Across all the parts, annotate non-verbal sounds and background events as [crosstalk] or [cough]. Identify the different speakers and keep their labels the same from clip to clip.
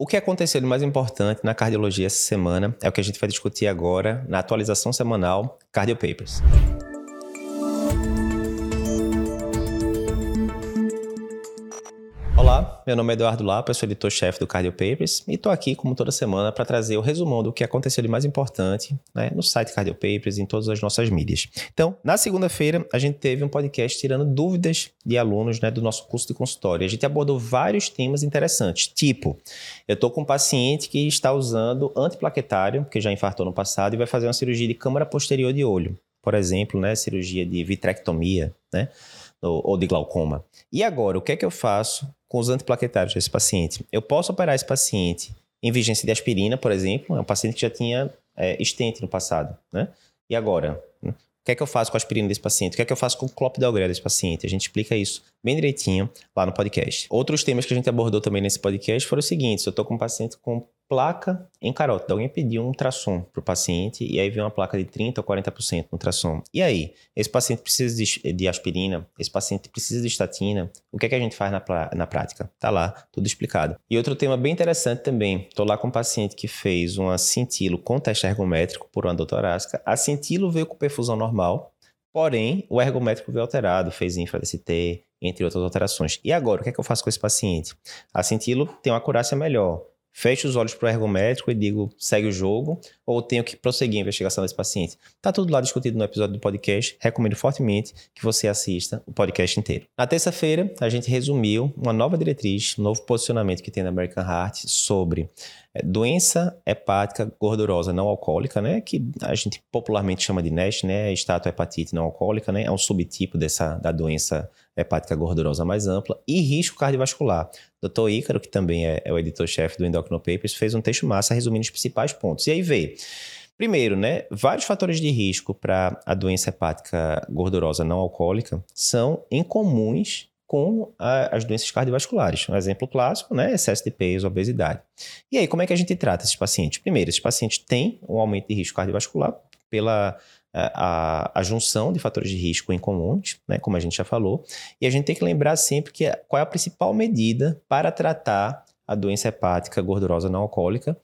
Speaker 1: O que aconteceu de mais importante na cardiologia essa semana é o que a gente vai discutir agora na atualização semanal Cardio Papers. Olá, meu nome é Eduardo Lapa, sou editor-chefe do Cardio Papers e estou aqui, como toda semana, para trazer o resumão do que aconteceu de mais importante né, no site Cardio Papers e em todas as nossas mídias. Então, na segunda-feira, a gente teve um podcast tirando dúvidas de alunos né, do nosso curso de consultório. A gente abordou vários temas interessantes, tipo, eu estou com um paciente que está usando antiplaquetário, que já infartou no passado, e vai fazer uma cirurgia de câmara posterior de olho. Por exemplo, né, cirurgia de vitrectomia, né? Ou de glaucoma. E agora, o que é que eu faço com os antiplaquetários desse paciente? Eu posso operar esse paciente em vigência de aspirina, por exemplo, é um paciente que já tinha é, estente no passado, né? E agora? O que é que eu faço com a aspirina desse paciente? O que é que eu faço com o clopidogrel desse paciente? A gente explica isso bem direitinho lá no podcast. Outros temas que a gente abordou também nesse podcast foram os seguintes. Eu estou com um paciente com placa em carótida. Alguém pediu um ultrassom para o paciente e aí veio uma placa de 30% ou 40% no ultrassom. E aí? Esse paciente precisa de, de, aspirina? Esse paciente precisa de estatina? O que é que a gente faz na, na prática? Tá lá, tudo explicado. E outro tema bem interessante também. Estou lá com um paciente que fez uma cintilo com teste ergométrico por uma torácica. A cintilo veio com perfusão normal, porém o ergométrico veio alterado, fez infra-DCT, entre outras alterações. E agora, o que é que eu faço com esse paciente? A cintilo tem uma acurácia melhor fecho os olhos para o ergométrico e digo, segue o jogo, ou tenho que prosseguir a investigação desse paciente. Está tudo lá discutido no episódio do podcast. Recomendo fortemente que você assista o podcast inteiro. Na terça-feira, a gente resumiu uma nova diretriz, um novo posicionamento que tem na American Heart sobre é, doença hepática gordurosa não alcoólica, né, que a gente popularmente chama de NASH, né, hepatite não alcoólica, né, é um subtipo dessa da doença hepática gordurosa mais ampla e risco cardiovascular. Dr. Ícaro, que também é, é o editor-chefe do Endocrino Papers, fez um texto massa resumindo os principais pontos. E aí vê Primeiro, né, vários fatores de risco para a doença hepática gordurosa não alcoólica são incomuns com a, as doenças cardiovasculares. Um exemplo clássico, né, excesso de peso, obesidade. E aí, como é que a gente trata esses pacientes? Primeiro, esses pacientes têm um aumento de risco cardiovascular pela a, a, junção de fatores de risco em comuns, né, como a gente já falou, e a gente tem que lembrar sempre que qual é a principal medida para tratar a doença hepática gordurosa não alcoólica,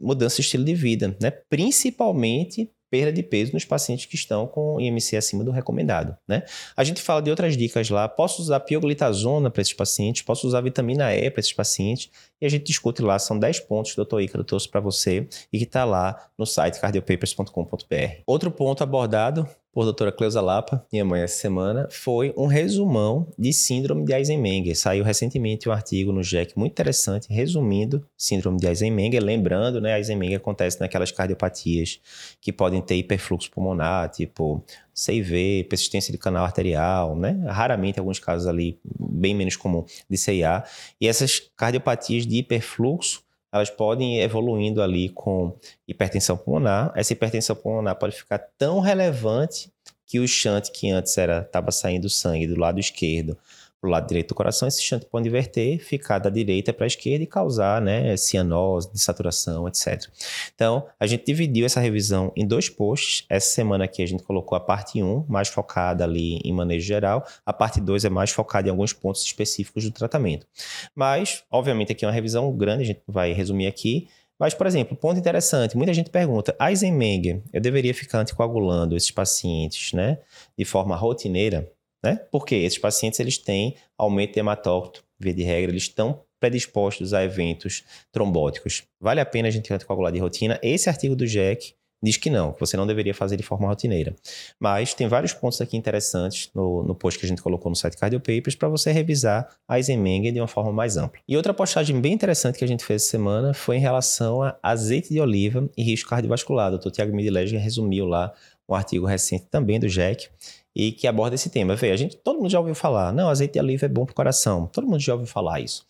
Speaker 1: mudança de estilo de vida, né, principalmente perda de peso nos pacientes que estão com IMC acima do recomendado, né? A gente fala de outras dicas lá. Posso usar pioglitazona para esses pacientes, posso usar vitamina E para esses pacientes, e a gente discute lá. São 10 pontos que o Dr. Ícaro trouxe para você e que está lá no site cardiopapers.com.br. Outro ponto abordado por doutora Cleusa Lapa, minha mãe, essa semana, foi um resumão de síndrome de Eisenmenger. Saiu recentemente um artigo no JEC muito interessante, resumindo síndrome de Eisenmenger. Lembrando, né, Eisenmenger acontece naquelas cardiopatias que podem ter hiperfluxo pulmonar, tipo CIV, persistência de canal arterial, né? Raramente, alguns casos ali, bem menos comum, de CIA. E essas cardiopatias de hiperfluxo elas podem ir evoluindo ali com hipertensão pulmonar. Essa hipertensão pulmonar pode ficar tão relevante que o shunt que antes era estava saindo sangue do lado esquerdo para o lado direito do coração, esse shunt pode inverter, ficar da direita para a esquerda e causar né, cianose, desaturação, etc. Então, a gente dividiu essa revisão em dois posts. Essa semana aqui a gente colocou a parte 1, mais focada ali em manejo geral. A parte 2 é mais focada em alguns pontos específicos do tratamento. Mas, obviamente, aqui é uma revisão grande, a gente vai resumir aqui. Mas, por exemplo, ponto interessante, muita gente pergunta, Eisenmenger, eu deveria ficar anticoagulando esses pacientes, né, de forma rotineira? Né? Porque esses pacientes eles têm aumento de hematócrito, via de regra, eles estão predispostos a eventos trombóticos. Vale a pena a gente anticoagular de rotina? Esse artigo do JEC diz que não, que você não deveria fazer de forma rotineira. Mas tem vários pontos aqui interessantes no, no post que a gente colocou no site Cardio Papers para você revisar a Eisenmenger de uma forma mais ampla. E outra postagem bem interessante que a gente fez essa semana foi em relação a azeite de oliva e risco cardiovascular. O Dr. Tiago Midilege resumiu lá um artigo recente também do JEC e que aborda esse tema. Vê, a gente, todo mundo já ouviu falar, não, azeite de oliva é bom para o coração. Todo mundo já ouviu falar isso.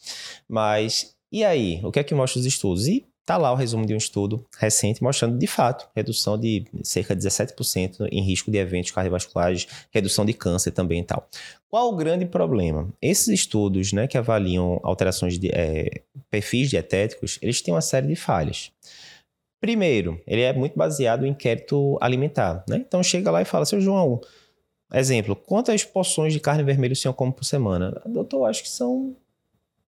Speaker 1: Mas e aí? O que é que mostra os estudos? E tá lá o resumo de um estudo recente mostrando, de fato, redução de cerca de 17% em risco de eventos cardiovasculares, redução de câncer também e tal. Qual o grande problema? Esses estudos né, que avaliam alterações de é, perfis dietéticos, eles têm uma série de falhas. Primeiro, ele é muito baseado em inquérito alimentar. Né? Então chega lá e fala, seu João, Exemplo, quantas porções de carne vermelha o senhor come por semana? Doutor, acho que são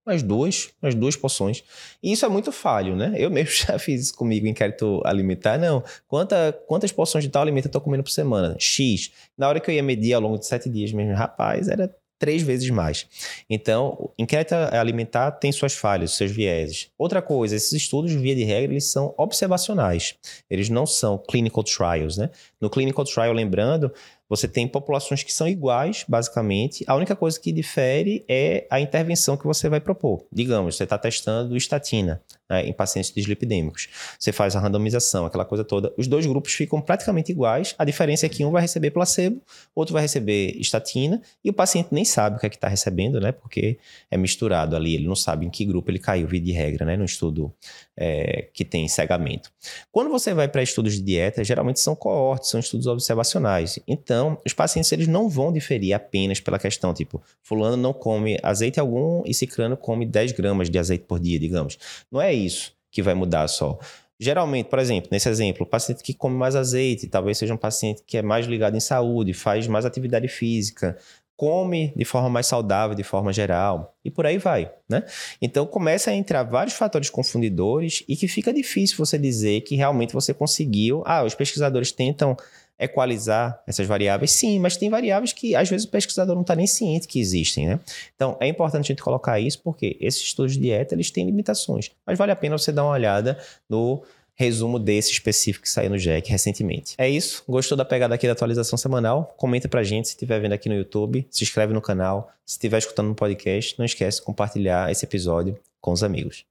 Speaker 1: umas duas, umas duas porções. E isso é muito falho, né? Eu mesmo [laughs] já fiz isso comigo inquérito alimentar. Não, quanta, quantas porções de tal alimento eu tô comendo por semana? X. Na hora que eu ia medir ao longo de sete dias mesmo, rapaz, era três vezes mais. Então, inquérito alimentar tem suas falhas, seus vieses. Outra coisa, esses estudos, via de regra, eles são observacionais. Eles não são clinical trials, né? No clinical trial, lembrando, você tem populações que são iguais, basicamente. A única coisa que difere é a intervenção que você vai propor. Digamos, você está testando estatina né, em pacientes dislipidêmicos. Você faz a randomização, aquela coisa toda. Os dois grupos ficam praticamente iguais. A diferença é que um vai receber placebo, outro vai receber estatina, e o paciente nem sabe o que é que está recebendo, né? Porque é misturado ali. Ele não sabe em que grupo ele caiu, via de regra, né? No estudo é, que tem cegamento. Quando você vai para estudos de dieta, geralmente são coortes, são estudos observacionais. Então, os pacientes eles não vão diferir apenas pela questão, tipo, fulano não come azeite algum e ciclano come 10 gramas de azeite por dia, digamos. Não é isso que vai mudar só. Geralmente, por exemplo, nesse exemplo, o paciente que come mais azeite, talvez seja um paciente que é mais ligado em saúde, faz mais atividade física, come de forma mais saudável, de forma geral, e por aí vai, né? Então começa a entrar vários fatores confundidores e que fica difícil você dizer que realmente você conseguiu. Ah, os pesquisadores tentam equalizar essas variáveis? Sim, mas tem variáveis que às vezes o pesquisador não está nem ciente que existem, né? Então é importante a gente colocar isso porque esses estudos de dieta eles têm limitações, mas vale a pena você dar uma olhada no resumo desse específico que saiu no Jack recentemente. É isso. Gostou da pegada aqui da atualização semanal? Comenta pra gente se estiver vendo aqui no YouTube, se inscreve no canal, se estiver escutando no podcast, não esquece de compartilhar esse episódio com os amigos.